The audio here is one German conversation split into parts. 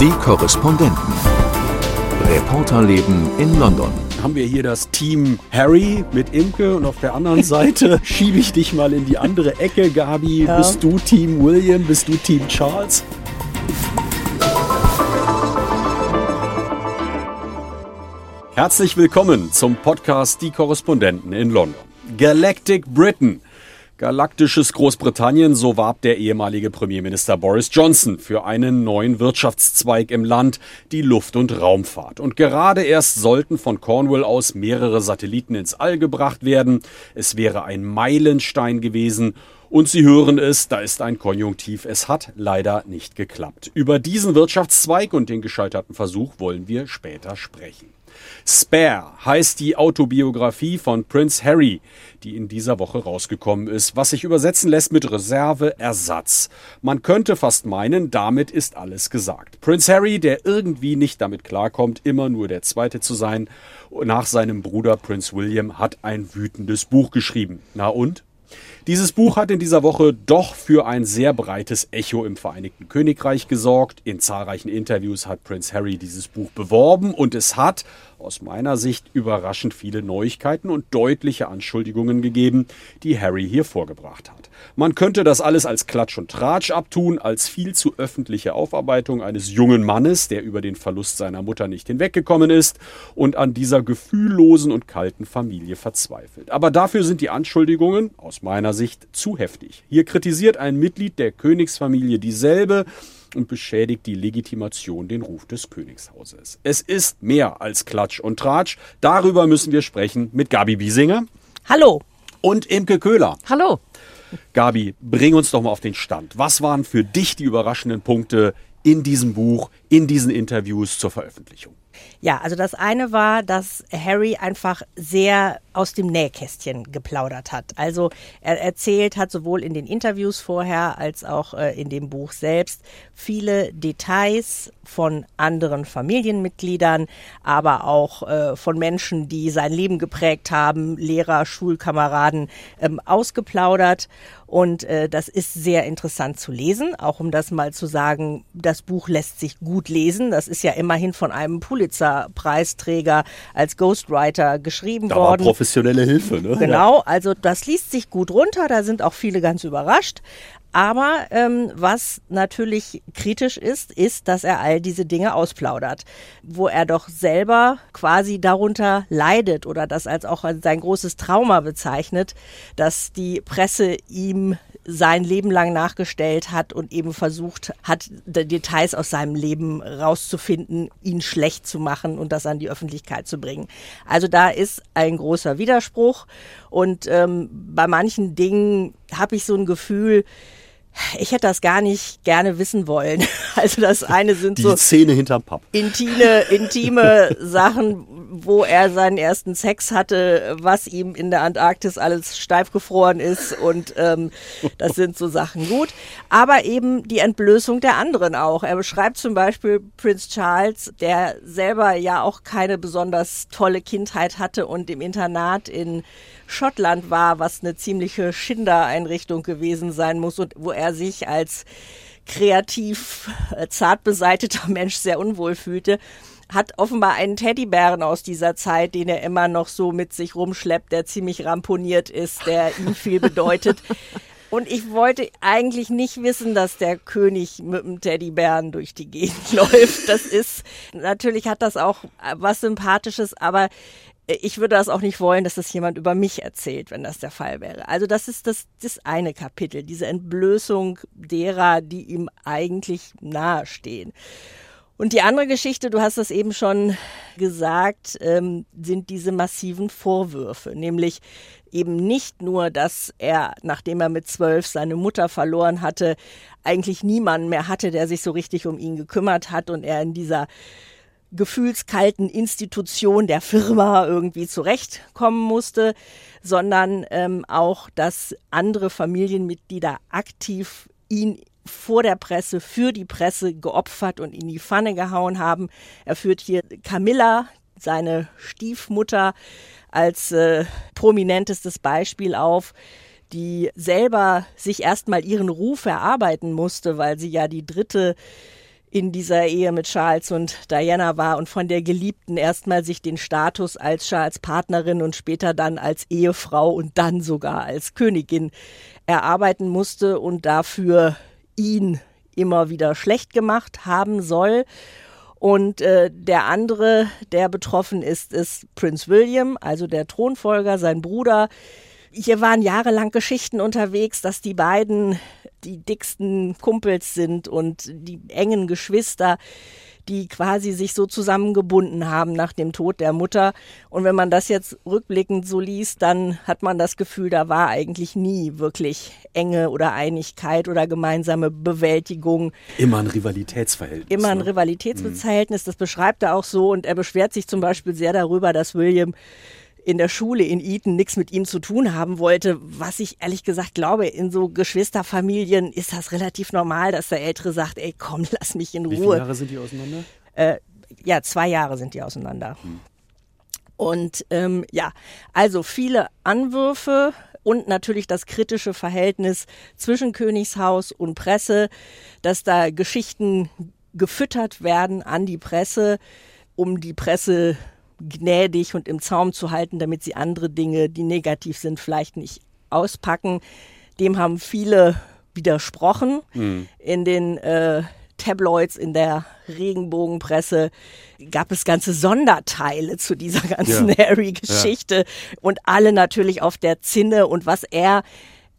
Die Korrespondenten. Reporterleben in London. Haben wir hier das Team Harry mit Imke und auf der anderen Seite schiebe ich dich mal in die andere Ecke. Gabi, ja. bist du Team William? Bist du Team Charles? Herzlich willkommen zum Podcast Die Korrespondenten in London. Galactic Britain Galaktisches Großbritannien, so warb der ehemalige Premierminister Boris Johnson für einen neuen Wirtschaftszweig im Land, die Luft- und Raumfahrt. Und gerade erst sollten von Cornwall aus mehrere Satelliten ins All gebracht werden. Es wäre ein Meilenstein gewesen. Und Sie hören es, da ist ein Konjunktiv. Es hat leider nicht geklappt. Über diesen Wirtschaftszweig und den gescheiterten Versuch wollen wir später sprechen. Spare heißt die Autobiografie von Prince Harry, die in dieser Woche rausgekommen ist, was sich übersetzen lässt mit Reserve, Ersatz. Man könnte fast meinen, damit ist alles gesagt. Prince Harry, der irgendwie nicht damit klarkommt, immer nur der Zweite zu sein, nach seinem Bruder Prince William, hat ein wütendes Buch geschrieben. Na und? Dieses Buch hat in dieser Woche doch für ein sehr breites Echo im Vereinigten Königreich gesorgt. In zahlreichen Interviews hat Prince Harry dieses Buch beworben und es hat, aus meiner Sicht überraschend viele Neuigkeiten und deutliche Anschuldigungen gegeben, die Harry hier vorgebracht hat. Man könnte das alles als Klatsch und Tratsch abtun, als viel zu öffentliche Aufarbeitung eines jungen Mannes, der über den Verlust seiner Mutter nicht hinweggekommen ist und an dieser gefühllosen und kalten Familie verzweifelt. Aber dafür sind die Anschuldigungen aus meiner Sicht zu heftig. Hier kritisiert ein Mitglied der Königsfamilie dieselbe, und beschädigt die Legitimation, den Ruf des Königshauses. Es ist mehr als Klatsch und Tratsch. Darüber müssen wir sprechen mit Gabi Biesinger. Hallo. Und Imke Köhler. Hallo. Gabi, bring uns doch mal auf den Stand. Was waren für dich die überraschenden Punkte in diesem Buch, in diesen Interviews zur Veröffentlichung? Ja, also das eine war, dass Harry einfach sehr aus dem Nähkästchen geplaudert hat. Also er erzählt hat sowohl in den Interviews vorher als auch äh, in dem Buch selbst viele Details von anderen Familienmitgliedern, aber auch äh, von Menschen, die sein Leben geprägt haben, Lehrer, Schulkameraden, ähm, ausgeplaudert. Und äh, das ist sehr interessant zu lesen, auch um das mal zu sagen, das Buch lässt sich gut lesen. Das ist ja immerhin von einem Pulitzer-Preisträger als Ghostwriter geschrieben da worden. Professionelle Hilfe, ne? Genau, also das liest sich gut runter, da sind auch viele ganz überrascht. Aber ähm, was natürlich kritisch ist, ist, dass er all diese Dinge ausplaudert, wo er doch selber quasi darunter leidet oder das als auch sein großes Trauma bezeichnet, dass die Presse ihm sein Leben lang nachgestellt hat und eben versucht hat, Details aus seinem Leben rauszufinden, ihn schlecht zu machen und das an die Öffentlichkeit zu bringen. Also da ist ein großer Widerspruch und ähm, bei manchen Dingen habe ich so ein Gefühl, ich hätte das gar nicht gerne wissen wollen. Also das eine sind Die so Szene hinterm Pub. Intime, intime Sachen, wo er seinen ersten Sex hatte, was ihm in der Antarktis alles steif gefroren ist und ähm, das sind so Sachen gut. Aber eben die Entblößung der anderen auch. Er beschreibt zum Beispiel Prince Charles, der selber ja auch keine besonders tolle Kindheit hatte und im Internat in Schottland war, was eine ziemliche Schindereinrichtung gewesen sein muss und wo er sich als kreativ, äh, zart beseiteter Mensch sehr unwohl fühlte hat offenbar einen Teddybären aus dieser Zeit, den er immer noch so mit sich rumschleppt, der ziemlich ramponiert ist, der ihm viel bedeutet. Und ich wollte eigentlich nicht wissen, dass der König mit dem Teddybären durch die Gegend läuft. Das ist, natürlich hat das auch was Sympathisches, aber ich würde das auch nicht wollen, dass das jemand über mich erzählt, wenn das der Fall wäre. Also das ist das, das eine Kapitel, diese Entblößung derer, die ihm eigentlich nahestehen. Und die andere Geschichte, du hast das eben schon gesagt, ähm, sind diese massiven Vorwürfe, nämlich eben nicht nur, dass er, nachdem er mit zwölf seine Mutter verloren hatte, eigentlich niemanden mehr hatte, der sich so richtig um ihn gekümmert hat und er in dieser gefühlskalten Institution der Firma irgendwie zurechtkommen musste, sondern ähm, auch, dass andere Familienmitglieder aktiv ihn vor der Presse, für die Presse geopfert und in die Pfanne gehauen haben. Er führt hier Camilla, seine Stiefmutter, als äh, prominentestes Beispiel auf die selber sich erstmal ihren Ruf erarbeiten musste, weil sie ja die dritte in dieser Ehe mit Charles und Diana war und von der Geliebten erstmal sich den Status als Charles Partnerin und später dann als Ehefrau und dann sogar als Königin erarbeiten musste und dafür ihn immer wieder schlecht gemacht haben soll. Und äh, der andere, der betroffen ist, ist Prince William, also der Thronfolger, sein Bruder. Hier waren jahrelang Geschichten unterwegs, dass die beiden die dicksten Kumpels sind und die engen Geschwister, die quasi sich so zusammengebunden haben nach dem Tod der Mutter. Und wenn man das jetzt rückblickend so liest, dann hat man das Gefühl, da war eigentlich nie wirklich Enge oder Einigkeit oder gemeinsame Bewältigung. Immer ein Rivalitätsverhältnis. Immer ein ne? Rivalitätsverhältnis, das beschreibt er auch so. Und er beschwert sich zum Beispiel sehr darüber, dass William in der Schule in Eton nichts mit ihm zu tun haben wollte, was ich ehrlich gesagt glaube, in so Geschwisterfamilien ist das relativ normal, dass der Ältere sagt, ey komm, lass mich in Ruhe. Wie viele Jahre sind die auseinander? Äh, ja, zwei Jahre sind die auseinander. Hm. Und ähm, ja, also viele Anwürfe und natürlich das kritische Verhältnis zwischen Königshaus und Presse, dass da Geschichten gefüttert werden an die Presse, um die Presse gnädig und im Zaum zu halten, damit sie andere Dinge, die negativ sind, vielleicht nicht auspacken. Dem haben viele widersprochen. Mhm. In den äh, Tabloids, in der Regenbogenpresse gab es ganze Sonderteile zu dieser ganzen ja. Harry-Geschichte ja. und alle natürlich auf der Zinne und was er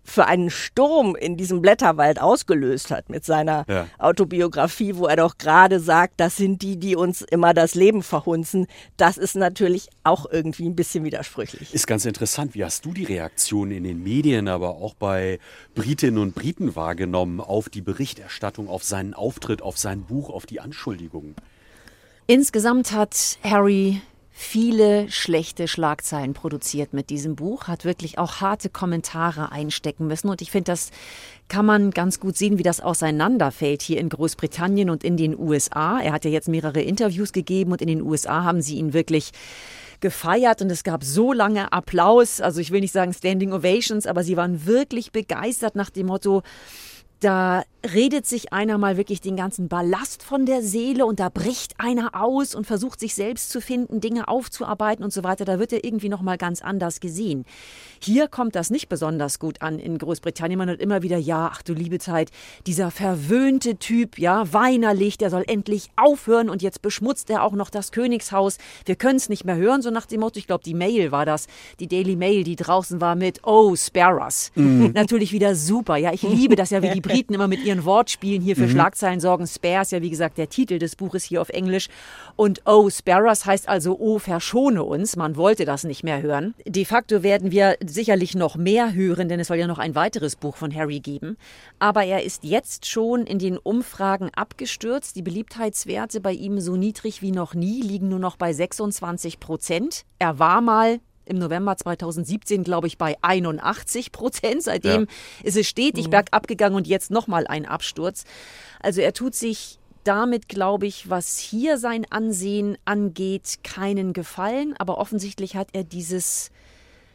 für einen Sturm in diesem Blätterwald ausgelöst hat mit seiner ja. Autobiografie, wo er doch gerade sagt, das sind die, die uns immer das Leben verhunzen. Das ist natürlich auch irgendwie ein bisschen widersprüchlich. Ist ganz interessant. Wie hast du die Reaktion in den Medien, aber auch bei Britinnen und Briten wahrgenommen auf die Berichterstattung, auf seinen Auftritt, auf sein Buch, auf die Anschuldigungen? Insgesamt hat Harry viele schlechte Schlagzeilen produziert mit diesem Buch, hat wirklich auch harte Kommentare einstecken müssen. Und ich finde, das kann man ganz gut sehen, wie das auseinanderfällt hier in Großbritannien und in den USA. Er hat ja jetzt mehrere Interviews gegeben und in den USA haben sie ihn wirklich gefeiert und es gab so lange Applaus, also ich will nicht sagen Standing Ovations, aber sie waren wirklich begeistert nach dem Motto, da redet sich einer mal wirklich den ganzen Ballast von der Seele und da bricht einer aus und versucht sich selbst zu finden, Dinge aufzuarbeiten und so weiter. Da wird er irgendwie noch mal ganz anders gesehen. Hier kommt das nicht besonders gut an in Großbritannien. Man hört immer wieder, ja, ach du liebe Zeit, dieser verwöhnte Typ, ja, weinerlich, der soll endlich aufhören und jetzt beschmutzt er auch noch das Königshaus. Wir können es nicht mehr hören, so nach dem Motto, ich glaube, die Mail war das, die Daily Mail, die draußen war mit, oh, Sparrows. Mhm. Natürlich wieder super. Ja, ich liebe das ja, wie die Briten immer mit ihren Wortspielen hier für mhm. Schlagzeilen sorgen. Spares, ja wie gesagt der Titel des Buches hier auf Englisch. Und Oh Sparrows heißt also Oh verschone uns. Man wollte das nicht mehr hören. De facto werden wir sicherlich noch mehr hören, denn es soll ja noch ein weiteres Buch von Harry geben. Aber er ist jetzt schon in den Umfragen abgestürzt. Die Beliebtheitswerte bei ihm so niedrig wie noch nie, liegen nur noch bei 26 Prozent. Er war mal im November 2017, glaube ich, bei 81 Prozent. Seitdem ja. ist es stetig mhm. bergab gegangen und jetzt nochmal ein Absturz. Also er tut sich damit, glaube ich, was hier sein Ansehen angeht, keinen Gefallen. Aber offensichtlich hat er dieses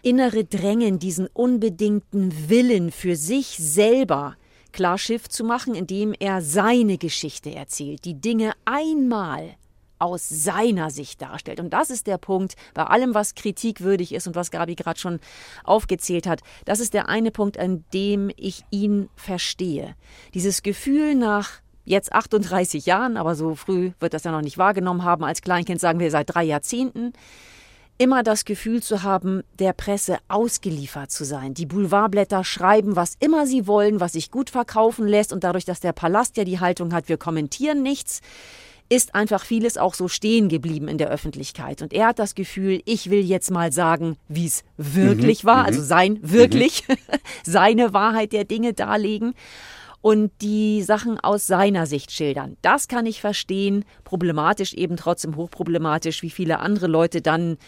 innere Drängen, diesen unbedingten Willen für sich selber klar Schiff zu machen, indem er seine Geschichte erzählt, die Dinge einmal aus seiner Sicht darstellt. Und das ist der Punkt bei allem, was kritikwürdig ist und was Gabi gerade schon aufgezählt hat. Das ist der eine Punkt, an dem ich ihn verstehe. Dieses Gefühl nach jetzt 38 Jahren, aber so früh wird das ja noch nicht wahrgenommen haben. Als Kleinkind sagen wir seit drei Jahrzehnten. Immer das Gefühl zu haben, der Presse ausgeliefert zu sein. Die Boulevardblätter schreiben, was immer sie wollen, was sich gut verkaufen lässt. Und dadurch, dass der Palast ja die Haltung hat, wir kommentieren nichts, ist einfach vieles auch so stehen geblieben in der Öffentlichkeit. Und er hat das Gefühl, ich will jetzt mal sagen, wie es wirklich mhm, war, also mhm. sein wirklich, mhm. seine Wahrheit der Dinge darlegen und die Sachen aus seiner Sicht schildern. Das kann ich verstehen, problematisch eben trotzdem hochproblematisch, wie viele andere Leute dann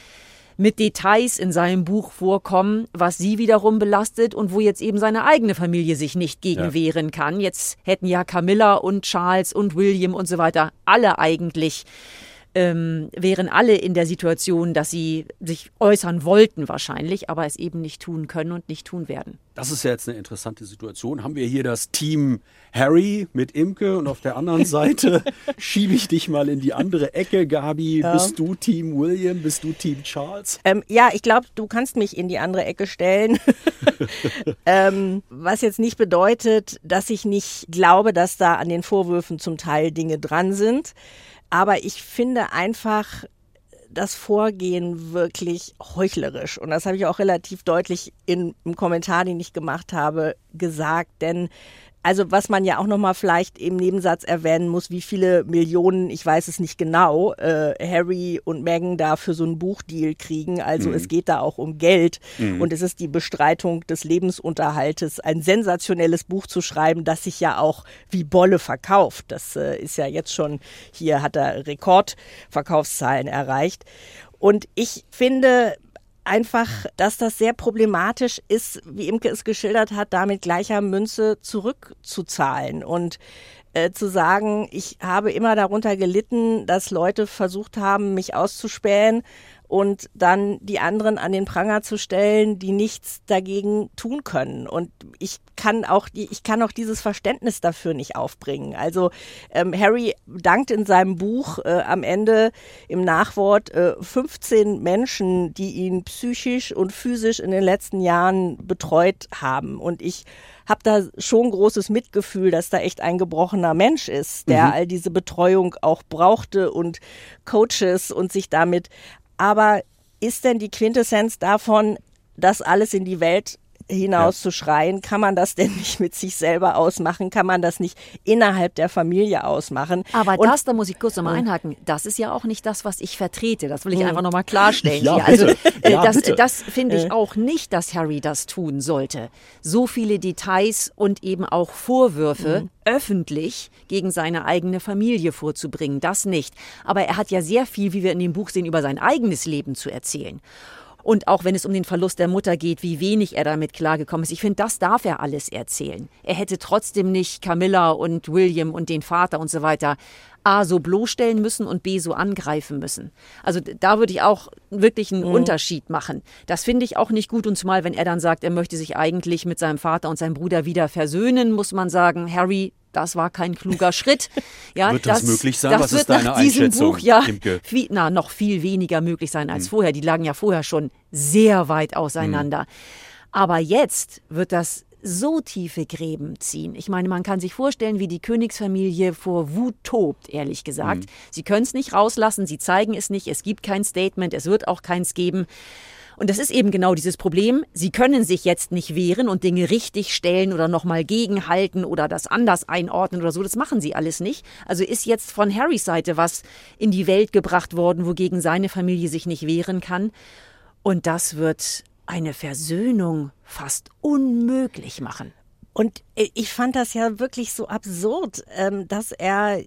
mit Details in seinem Buch vorkommen, was sie wiederum belastet und wo jetzt eben seine eigene Familie sich nicht gegen ja. wehren kann. Jetzt hätten ja Camilla und Charles und William und so weiter alle eigentlich ähm, wären alle in der Situation, dass sie sich äußern wollten wahrscheinlich, aber es eben nicht tun können und nicht tun werden. Das ist ja jetzt eine interessante Situation. Haben wir hier das Team Harry mit Imke und auf der anderen Seite schiebe ich dich mal in die andere Ecke. Gabi, ja. bist du Team William? Bist du Team Charles? Ähm, ja, ich glaube, du kannst mich in die andere Ecke stellen. ähm, was jetzt nicht bedeutet, dass ich nicht glaube, dass da an den Vorwürfen zum Teil Dinge dran sind. Aber ich finde einfach das Vorgehen wirklich heuchlerisch. Und das habe ich auch relativ deutlich in, im Kommentar, den ich gemacht habe, gesagt. Denn also was man ja auch noch mal vielleicht im Nebensatz erwähnen muss, wie viele Millionen, ich weiß es nicht genau, äh, Harry und Meghan da für so einen Buchdeal kriegen. Also mhm. es geht da auch um Geld mhm. und es ist die Bestreitung des Lebensunterhaltes, ein sensationelles Buch zu schreiben, das sich ja auch wie Bolle verkauft. Das äh, ist ja jetzt schon, hier hat er Rekordverkaufszahlen erreicht. Und ich finde, einfach, dass das sehr problematisch ist, wie Imke es geschildert hat, da mit gleicher Münze zurückzuzahlen und äh, zu sagen, ich habe immer darunter gelitten, dass Leute versucht haben, mich auszuspähen und dann die anderen an den Pranger zu stellen, die nichts dagegen tun können. Und ich kann auch, ich kann auch dieses Verständnis dafür nicht aufbringen. Also ähm, Harry dankt in seinem Buch äh, am Ende im Nachwort äh, 15 Menschen, die ihn psychisch und physisch in den letzten Jahren betreut haben. Und ich habe da schon großes Mitgefühl, dass da echt ein gebrochener Mensch ist, der mhm. all diese Betreuung auch brauchte und Coaches und sich damit aber ist denn die Quintessenz davon, das alles in die Welt hinauszuschreien, ja. kann man das denn nicht mit sich selber ausmachen? Kann man das nicht innerhalb der Familie ausmachen? Aber und, das, da muss ich kurz nochmal einhaken, das ist ja auch nicht das, was ich vertrete. Das will ich einfach nochmal klarstellen. Ja, Also äh, ja, das, das finde ich äh. auch nicht, dass Harry das tun sollte. So viele Details und eben auch Vorwürfe mhm. öffentlich gegen seine eigene Familie vorzubringen, das nicht. Aber er hat ja sehr viel, wie wir in dem Buch sehen, über sein eigenes Leben zu erzählen. Und auch wenn es um den Verlust der Mutter geht, wie wenig er damit klargekommen ist. Ich finde, das darf er alles erzählen. Er hätte trotzdem nicht Camilla und William und den Vater und so weiter A so bloßstellen müssen und B so angreifen müssen. Also da würde ich auch wirklich einen mhm. Unterschied machen. Das finde ich auch nicht gut und zumal wenn er dann sagt, er möchte sich eigentlich mit seinem Vater und seinem Bruder wieder versöhnen, muss man sagen, Harry, das war kein kluger Schritt. Ja, wird das, das möglich sein? Das Was ist deine Einschätzung? Buch ja viel, na, noch viel weniger möglich sein als hm. vorher. Die lagen ja vorher schon sehr weit auseinander. Hm. Aber jetzt wird das so tiefe Gräben ziehen. Ich meine, man kann sich vorstellen, wie die Königsfamilie vor Wut tobt, ehrlich gesagt. Hm. Sie können es nicht rauslassen, sie zeigen es nicht, es gibt kein Statement, es wird auch keins geben. Und das ist eben genau dieses Problem. Sie können sich jetzt nicht wehren und Dinge richtig stellen oder nochmal gegenhalten oder das anders einordnen oder so. Das machen sie alles nicht. Also ist jetzt von Harrys Seite was in die Welt gebracht worden, wogegen seine Familie sich nicht wehren kann. Und das wird eine Versöhnung fast unmöglich machen. Und ich fand das ja wirklich so absurd, ähm, dass er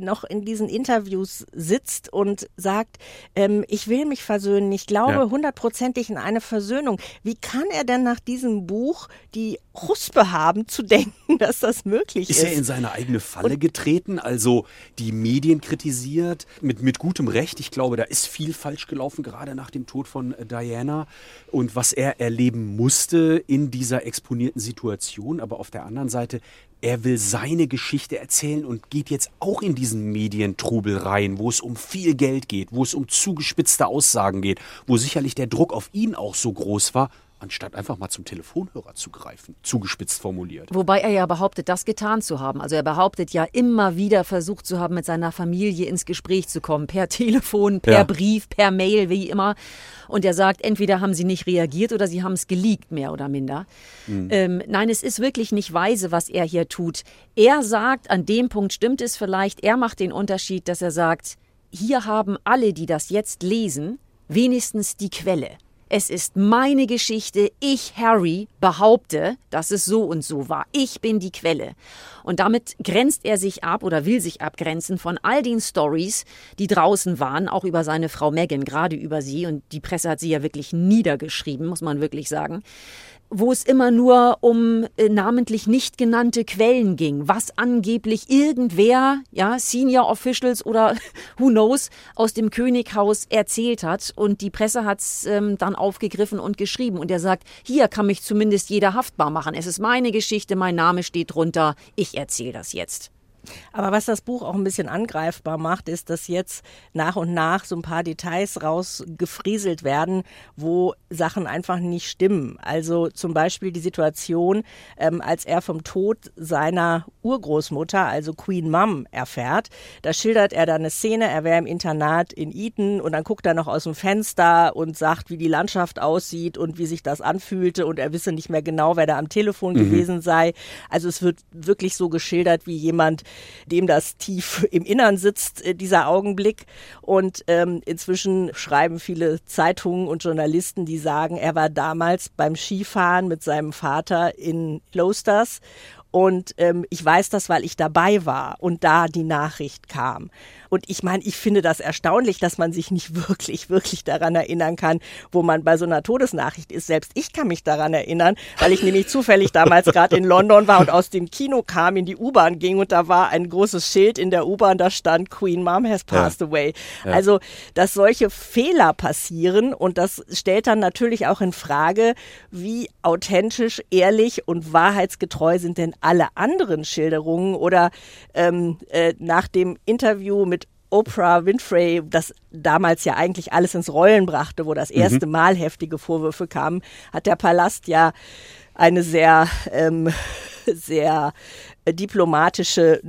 noch in diesen Interviews sitzt und sagt, ähm, ich will mich versöhnen, ich glaube hundertprozentig ja. in eine Versöhnung. Wie kann er denn nach diesem Buch die Ruspe haben, zu denken, dass das möglich ist? Ist er in seine eigene Falle und getreten, also die Medien kritisiert, mit, mit gutem Recht. Ich glaube, da ist viel falsch gelaufen, gerade nach dem Tod von äh, Diana und was er erleben musste in dieser exponierten Situation. Aber auf der anderen Seite, er will seine Geschichte erzählen und geht jetzt auch in diesen Medientrubel rein, wo es um viel Geld geht, wo es um zugespitzte Aussagen geht, wo sicherlich der Druck auf ihn auch so groß war, anstatt einfach mal zum Telefonhörer zu greifen, zugespitzt formuliert. Wobei er ja behauptet, das getan zu haben. Also er behauptet ja immer wieder versucht zu haben, mit seiner Familie ins Gespräch zu kommen, per Telefon, per ja. Brief, per Mail, wie immer. Und er sagt, entweder haben sie nicht reagiert oder sie haben es geleakt, mehr oder minder. Mhm. Ähm, nein, es ist wirklich nicht weise, was er hier tut. Er sagt, an dem Punkt stimmt es vielleicht, er macht den Unterschied, dass er sagt, hier haben alle, die das jetzt lesen, wenigstens die Quelle. Es ist meine Geschichte. Ich, Harry, behaupte, dass es so und so war. Ich bin die Quelle. Und damit grenzt er sich ab oder will sich abgrenzen von all den Stories, die draußen waren, auch über seine Frau Megan, gerade über sie. Und die Presse hat sie ja wirklich niedergeschrieben, muss man wirklich sagen. Wo es immer nur um äh, namentlich nicht genannte Quellen ging, was angeblich irgendwer, ja, Senior Officials oder who knows, aus dem Könighaus erzählt hat. Und die Presse hat es ähm, dann aufgegriffen und geschrieben. Und er sagt, hier kann mich zumindest jeder haftbar machen. Es ist meine Geschichte, mein Name steht drunter, ich erzähle das jetzt. Aber was das Buch auch ein bisschen angreifbar macht, ist, dass jetzt nach und nach so ein paar Details rausgefrieselt werden, wo Sachen einfach nicht stimmen. Also zum Beispiel die Situation, ähm, als er vom Tod seiner Urgroßmutter, also Queen Mum, erfährt. Da schildert er dann eine Szene, er wäre im Internat in Eton und dann guckt er noch aus dem Fenster und sagt, wie die Landschaft aussieht und wie sich das anfühlte und er wisse nicht mehr genau, wer da am Telefon mhm. gewesen sei. Also es wird wirklich so geschildert, wie jemand dem das tief im Innern sitzt, äh, dieser Augenblick. Und ähm, inzwischen schreiben viele Zeitungen und Journalisten, die sagen, er war damals beim Skifahren mit seinem Vater in Klosters und ähm, ich weiß das, weil ich dabei war und da die Nachricht kam. Und ich meine, ich finde das erstaunlich, dass man sich nicht wirklich, wirklich daran erinnern kann, wo man bei so einer Todesnachricht ist. Selbst ich kann mich daran erinnern, weil ich nämlich zufällig damals gerade in London war und aus dem Kino kam, in die U-Bahn ging und da war ein großes Schild in der U-Bahn, da stand Queen Mom has passed ja. away. Ja. Also, dass solche Fehler passieren und das stellt dann natürlich auch in Frage, wie authentisch, ehrlich und wahrheitsgetreu sind denn alle anderen Schilderungen oder ähm, äh, nach dem Interview mit Oprah Winfrey, das damals ja eigentlich alles ins Rollen brachte, wo das erste mhm. Mal heftige Vorwürfe kamen, hat der Palast ja eine sehr, ähm, sehr diplomatische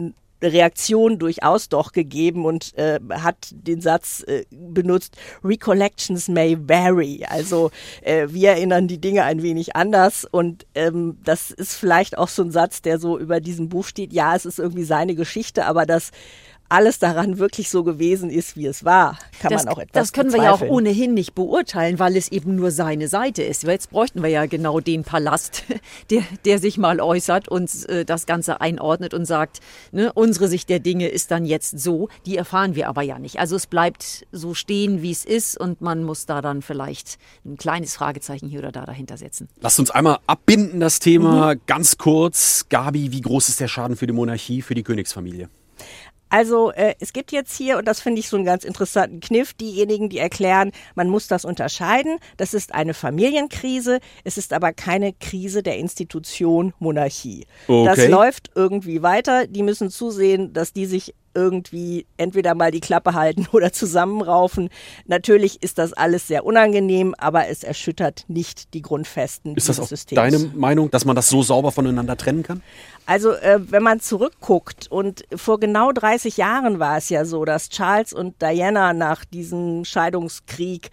Reaktion durchaus doch gegeben und äh, hat den Satz äh, benutzt, Recollections may vary. Also äh, wir erinnern die Dinge ein wenig anders und ähm, das ist vielleicht auch so ein Satz, der so über diesem Buch steht. Ja, es ist irgendwie seine Geschichte, aber das alles daran wirklich so gewesen ist, wie es war, kann das, man auch etwas Das können bezweifeln. wir ja auch ohnehin nicht beurteilen, weil es eben nur seine Seite ist. Jetzt bräuchten wir ja genau den Palast, der, der sich mal äußert und äh, das Ganze einordnet und sagt, ne, unsere Sicht der Dinge ist dann jetzt so. Die erfahren wir aber ja nicht. Also es bleibt so stehen, wie es ist und man muss da dann vielleicht ein kleines Fragezeichen hier oder da dahinter setzen. Lasst uns einmal abbinden das Thema mhm. ganz kurz. Gabi, wie groß ist der Schaden für die Monarchie, für die Königsfamilie? Also äh, es gibt jetzt hier, und das finde ich so einen ganz interessanten Kniff, diejenigen, die erklären, man muss das unterscheiden. Das ist eine Familienkrise, es ist aber keine Krise der Institution Monarchie. Okay. Das läuft irgendwie weiter. Die müssen zusehen, dass die sich irgendwie entweder mal die Klappe halten oder zusammenraufen. Natürlich ist das alles sehr unangenehm, aber es erschüttert nicht die Grundfesten ist das auch Systems. Deine Meinung, dass man das so sauber voneinander trennen kann? Also äh, wenn man zurückguckt und vor genau 30 Jahren war es ja so, dass Charles und Diana nach diesem Scheidungskrieg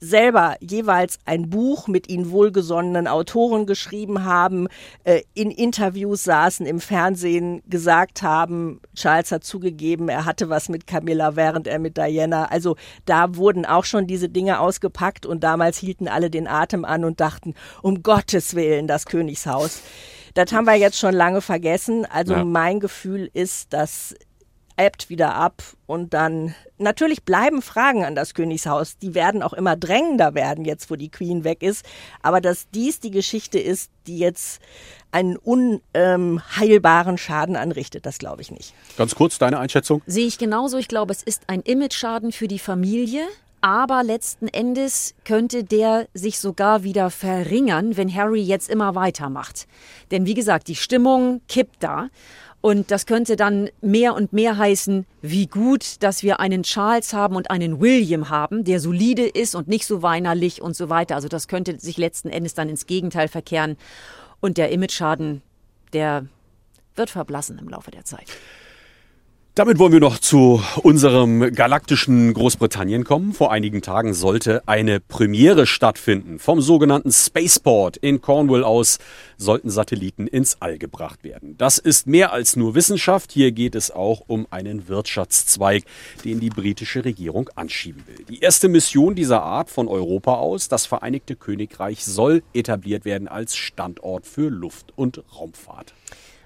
selber jeweils ein Buch mit ihnen wohlgesonnenen Autoren geschrieben haben, äh, in Interviews saßen, im Fernsehen gesagt haben, Charles hat zugegeben, er hatte was mit Camilla, während er mit Diana. Also da wurden auch schon diese Dinge ausgepackt und damals hielten alle den Atem an und dachten, um Gottes Willen, das Königshaus. Das haben wir jetzt schon lange vergessen. Also ja. mein Gefühl ist, dass ebbt wieder ab und dann natürlich bleiben Fragen an das Königshaus. Die werden auch immer drängender werden, jetzt wo die Queen weg ist. Aber dass dies die Geschichte ist, die jetzt einen unheilbaren ähm, Schaden anrichtet, das glaube ich nicht. Ganz kurz, deine Einschätzung? Sehe ich genauso. Ich glaube, es ist ein Image-Schaden für die Familie. Aber letzten Endes könnte der sich sogar wieder verringern, wenn Harry jetzt immer weitermacht. Denn wie gesagt, die Stimmung kippt da. Und das könnte dann mehr und mehr heißen, wie gut, dass wir einen Charles haben und einen William haben, der solide ist und nicht so weinerlich und so weiter. Also das könnte sich letzten Endes dann ins Gegenteil verkehren. Und der Image-Schaden, der wird verblassen im Laufe der Zeit. Damit wollen wir noch zu unserem galaktischen Großbritannien kommen. Vor einigen Tagen sollte eine Premiere stattfinden. Vom sogenannten Spaceport in Cornwall aus sollten Satelliten ins All gebracht werden. Das ist mehr als nur Wissenschaft. Hier geht es auch um einen Wirtschaftszweig, den die britische Regierung anschieben will. Die erste Mission dieser Art von Europa aus, das Vereinigte Königreich, soll etabliert werden als Standort für Luft- und Raumfahrt.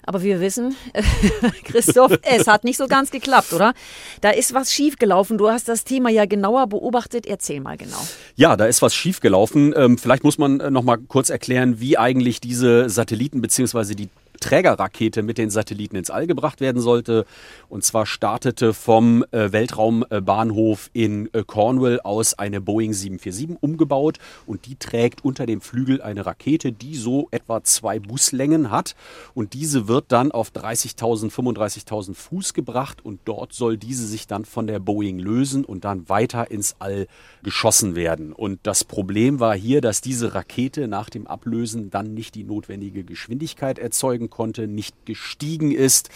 Aber wir wissen, Christoph, es hat nicht so ganz geklappt, oder? Da ist was schiefgelaufen. Du hast das Thema ja genauer beobachtet. Erzähl mal genau. Ja, da ist was schiefgelaufen. Ähm, vielleicht muss man äh, noch mal kurz erklären, wie eigentlich diese Satelliten bzw. die Trägerrakete mit den Satelliten ins All gebracht werden sollte. Und zwar startete vom äh, Weltraumbahnhof in äh, Cornwall aus eine Boeing 747 umgebaut und die trägt unter dem Flügel eine Rakete, die so etwa zwei Buslängen hat. Und diese wird dann auf 30.000, 35.000 Fuß gebracht und dort soll diese sich dann von der Boeing lösen und dann weiter ins All geschossen werden. Und das Problem war hier, dass diese Rakete nach dem Ablösen dann nicht die notwendige Geschwindigkeit erzeugen konnte, nicht gestiegen ist.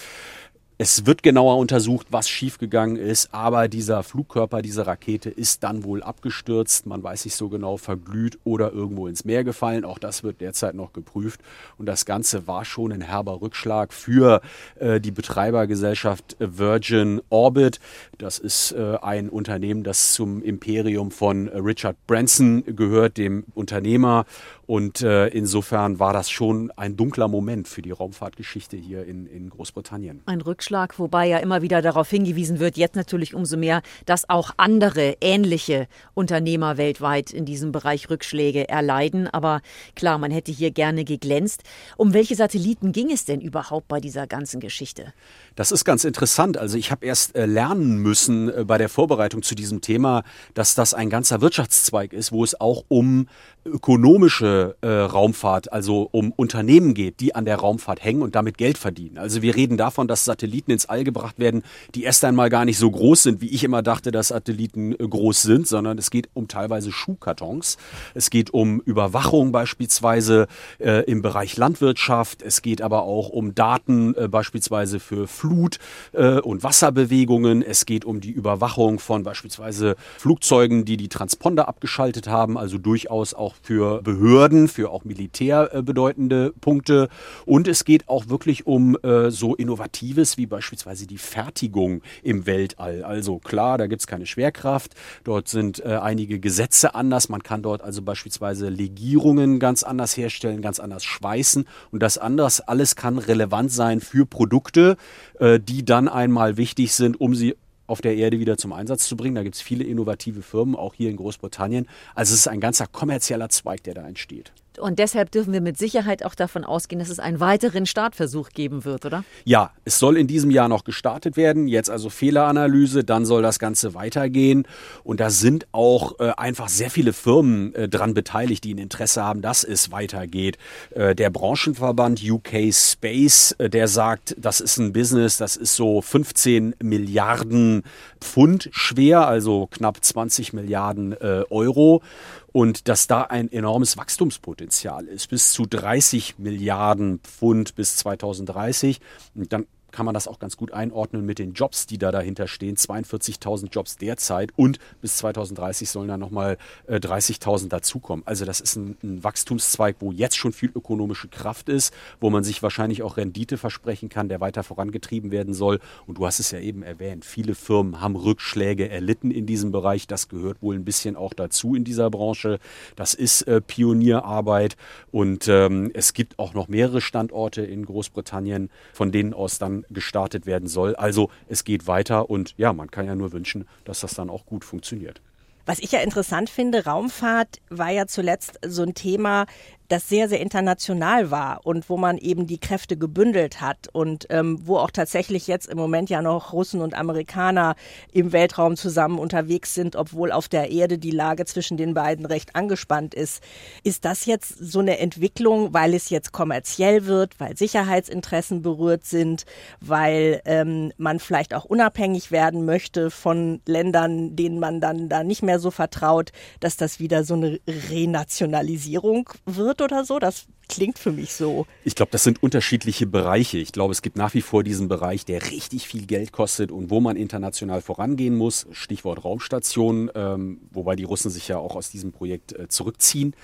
Es wird genauer untersucht, was schiefgegangen ist, aber dieser Flugkörper, diese Rakete ist dann wohl abgestürzt. Man weiß nicht so genau, verglüht oder irgendwo ins Meer gefallen. Auch das wird derzeit noch geprüft. Und das Ganze war schon ein herber Rückschlag für äh, die Betreibergesellschaft Virgin Orbit. Das ist äh, ein Unternehmen, das zum Imperium von Richard Branson gehört, dem Unternehmer. Und äh, insofern war das schon ein dunkler Moment für die Raumfahrtgeschichte hier in, in Großbritannien. Ein Rückschlag, wobei ja immer wieder darauf hingewiesen wird, jetzt natürlich umso mehr, dass auch andere ähnliche Unternehmer weltweit in diesem Bereich Rückschläge erleiden. Aber klar, man hätte hier gerne geglänzt. Um welche Satelliten ging es denn überhaupt bei dieser ganzen Geschichte? Das ist ganz interessant. Also ich habe erst äh, lernen müssen äh, bei der Vorbereitung zu diesem Thema, dass das ein ganzer Wirtschaftszweig ist, wo es auch um ökonomische äh, Raumfahrt, also um Unternehmen geht, die an der Raumfahrt hängen und damit Geld verdienen. Also wir reden davon, dass Satelliten ins All gebracht werden, die erst einmal gar nicht so groß sind, wie ich immer dachte, dass Satelliten äh, groß sind, sondern es geht um teilweise Schuhkartons. Es geht um Überwachung beispielsweise äh, im Bereich Landwirtschaft. Es geht aber auch um Daten äh, beispielsweise für Flut- äh, und Wasserbewegungen. Es geht um die Überwachung von beispielsweise Flugzeugen, die die Transponder abgeschaltet haben, also durchaus auch für Behörden, für auch Militär äh, bedeutende Punkte. Und es geht auch wirklich um äh, so Innovatives wie beispielsweise die Fertigung im Weltall. Also klar, da gibt es keine Schwerkraft. Dort sind äh, einige Gesetze anders. Man kann dort also beispielsweise Legierungen ganz anders herstellen, ganz anders schweißen. Und das anders alles kann relevant sein für Produkte, die dann einmal wichtig sind, um sie auf der Erde wieder zum Einsatz zu bringen. Da gibt es viele innovative Firmen, auch hier in Großbritannien. Also es ist ein ganzer kommerzieller Zweig, der da entsteht. Und deshalb dürfen wir mit Sicherheit auch davon ausgehen, dass es einen weiteren Startversuch geben wird, oder? Ja, es soll in diesem Jahr noch gestartet werden. Jetzt also Fehleranalyse, dann soll das Ganze weitergehen. Und da sind auch äh, einfach sehr viele Firmen äh, dran beteiligt, die ein Interesse haben, dass es weitergeht. Äh, der Branchenverband UK Space, äh, der sagt, das ist ein Business, das ist so 15 Milliarden Pfund schwer, also knapp 20 Milliarden äh, Euro und dass da ein enormes Wachstumspotenzial ist, bis zu 30 Milliarden Pfund bis 2030. Und dann kann man das auch ganz gut einordnen mit den Jobs, die da dahinter stehen. 42.000 Jobs derzeit und bis 2030 sollen dann nochmal äh, 30.000 dazukommen. Also das ist ein, ein, Wachstumszweig, wo jetzt schon viel ökonomische Kraft ist, wo man sich wahrscheinlich auch Rendite versprechen kann, der weiter vorangetrieben werden soll. Und du hast es ja eben erwähnt, viele Firmen haben Rückschläge erlitten in diesem Bereich. Das gehört wohl ein bisschen auch dazu in dieser Branche. Das ist äh, Pionierarbeit und ähm, es gibt auch noch mehrere Standorte in Großbritannien, von denen aus dann gestartet werden soll. Also es geht weiter und ja, man kann ja nur wünschen, dass das dann auch gut funktioniert. Was ich ja interessant finde, Raumfahrt war ja zuletzt so ein Thema, das sehr, sehr international war und wo man eben die Kräfte gebündelt hat und ähm, wo auch tatsächlich jetzt im Moment ja noch Russen und Amerikaner im Weltraum zusammen unterwegs sind, obwohl auf der Erde die Lage zwischen den beiden recht angespannt ist. Ist das jetzt so eine Entwicklung, weil es jetzt kommerziell wird, weil Sicherheitsinteressen berührt sind, weil ähm, man vielleicht auch unabhängig werden möchte von Ländern, denen man dann da nicht mehr so vertraut, dass das wieder so eine Renationalisierung wird? Wird oder so? Das klingt für mich so. Ich glaube, das sind unterschiedliche Bereiche. Ich glaube, es gibt nach wie vor diesen Bereich, der richtig viel Geld kostet und wo man international vorangehen muss. Stichwort Raumstation, ähm, wobei die Russen sich ja auch aus diesem Projekt äh, zurückziehen.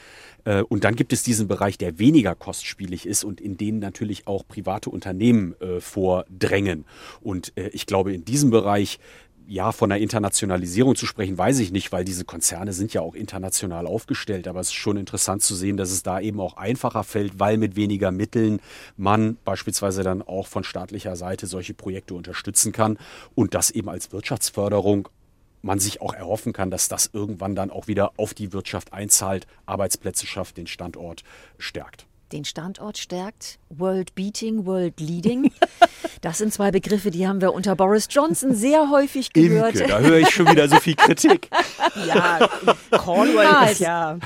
Äh, und dann gibt es diesen Bereich, der weniger kostspielig ist und in denen natürlich auch private Unternehmen äh, vordrängen. Und äh, ich glaube, in diesem Bereich ja, von der Internationalisierung zu sprechen, weiß ich nicht, weil diese Konzerne sind ja auch international aufgestellt. Aber es ist schon interessant zu sehen, dass es da eben auch einfacher fällt, weil mit weniger Mitteln man beispielsweise dann auch von staatlicher Seite solche Projekte unterstützen kann und das eben als Wirtschaftsförderung man sich auch erhoffen kann, dass das irgendwann dann auch wieder auf die Wirtschaft einzahlt, Arbeitsplätze schafft, den Standort stärkt den Standort stärkt. World Beating, World Leading. Das sind zwei Begriffe, die haben wir unter Boris Johnson sehr häufig gehört. Imke, da höre ich schon wieder so viel Kritik. Ja, Cornwall ist ja,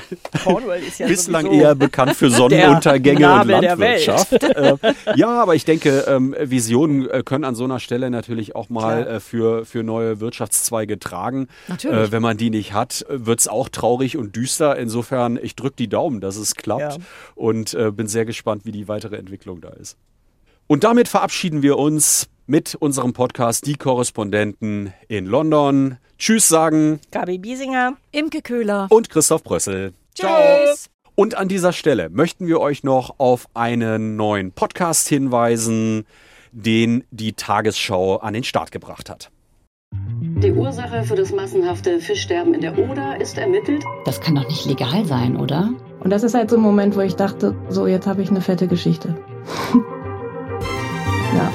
Cornwall ist ja bislang eher bekannt für Sonnenuntergänge und Landwirtschaft. Äh, ja, aber ich denke, ähm, Visionen äh, können an so einer Stelle natürlich auch mal äh, für, für neue Wirtschaftszweige tragen. Natürlich. wenn man die nicht hat, wird es auch traurig und düster. Insofern, ich drücke die Daumen, dass es klappt. Ja. Und bin sehr gespannt, wie die weitere Entwicklung da ist. Und damit verabschieden wir uns mit unserem Podcast Die Korrespondenten in London. Tschüss sagen Gabi Biesinger, Imke Köhler und Christoph Brössel. Tschüss. Und an dieser Stelle möchten wir euch noch auf einen neuen Podcast hinweisen, den die Tagesschau an den Start gebracht hat. Die Ursache für das massenhafte Fischsterben in der Oder ist ermittelt. Das kann doch nicht legal sein, oder? Und das ist halt so ein Moment, wo ich dachte, so jetzt habe ich eine fette Geschichte. ja.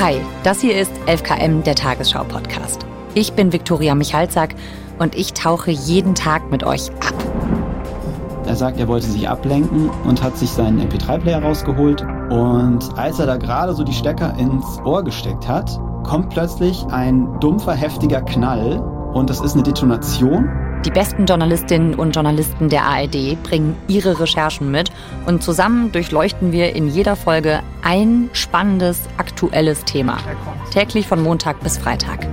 Hi, das hier ist 11KM, der Tagesschau-Podcast. Ich bin Viktoria Michalzack und ich tauche jeden Tag mit euch ab. Er sagt, er wollte sich ablenken und hat sich seinen MP3-Player rausgeholt. Und als er da gerade so die Stecker ins Ohr gesteckt hat, kommt plötzlich ein dumpfer, heftiger Knall. Und das ist eine Detonation. Die besten Journalistinnen und Journalisten der ARD bringen ihre Recherchen mit und zusammen durchleuchten wir in jeder Folge ein spannendes, aktuelles Thema. Täglich von Montag bis Freitag.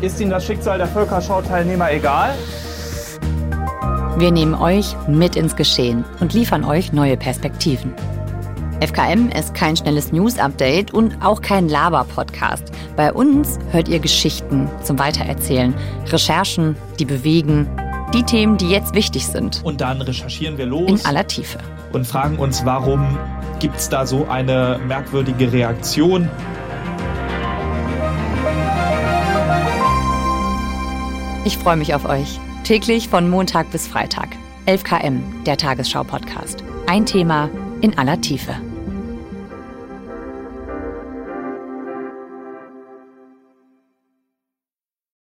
Ist Ihnen das Schicksal der Völkerschau-Teilnehmer egal? Wir nehmen euch mit ins Geschehen und liefern euch neue Perspektiven. FKM ist kein schnelles News-Update und auch kein Laber-Podcast. Bei uns hört ihr Geschichten zum Weitererzählen, Recherchen, die bewegen, die Themen, die jetzt wichtig sind. Und dann recherchieren wir los. In aller Tiefe. Und fragen uns, warum gibt es da so eine merkwürdige Reaktion? Ich freue mich auf euch. Täglich von Montag bis Freitag. 11 km, der Tagesschau-Podcast. Ein Thema in aller Tiefe.